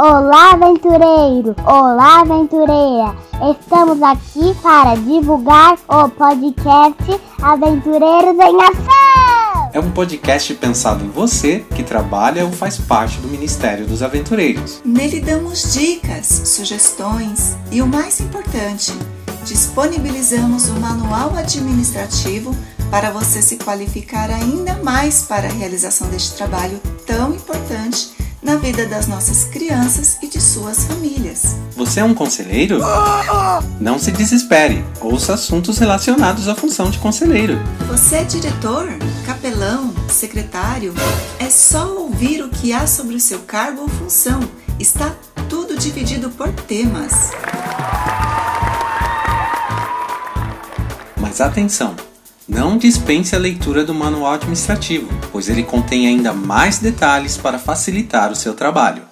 Olá, aventureiro! Olá, aventureira! Estamos aqui para divulgar o podcast Aventureiros em Ação! É um podcast pensado em você que trabalha ou faz parte do Ministério dos Aventureiros. Nele damos dicas, sugestões e o mais importante, disponibilizamos o manual administrativo para você se qualificar ainda mais para a realização deste trabalho tão importante na vida das nossas crianças e de suas famílias. Você é um conselheiro? Não se desespere, ouça assuntos relacionados à função de conselheiro. Você é diretor, capelão, secretário? É só ouvir o que há sobre o seu cargo ou função. Está tudo dividido por temas. Mas atenção! Não dispense a leitura do manual administrativo, pois ele contém ainda mais detalhes para facilitar o seu trabalho.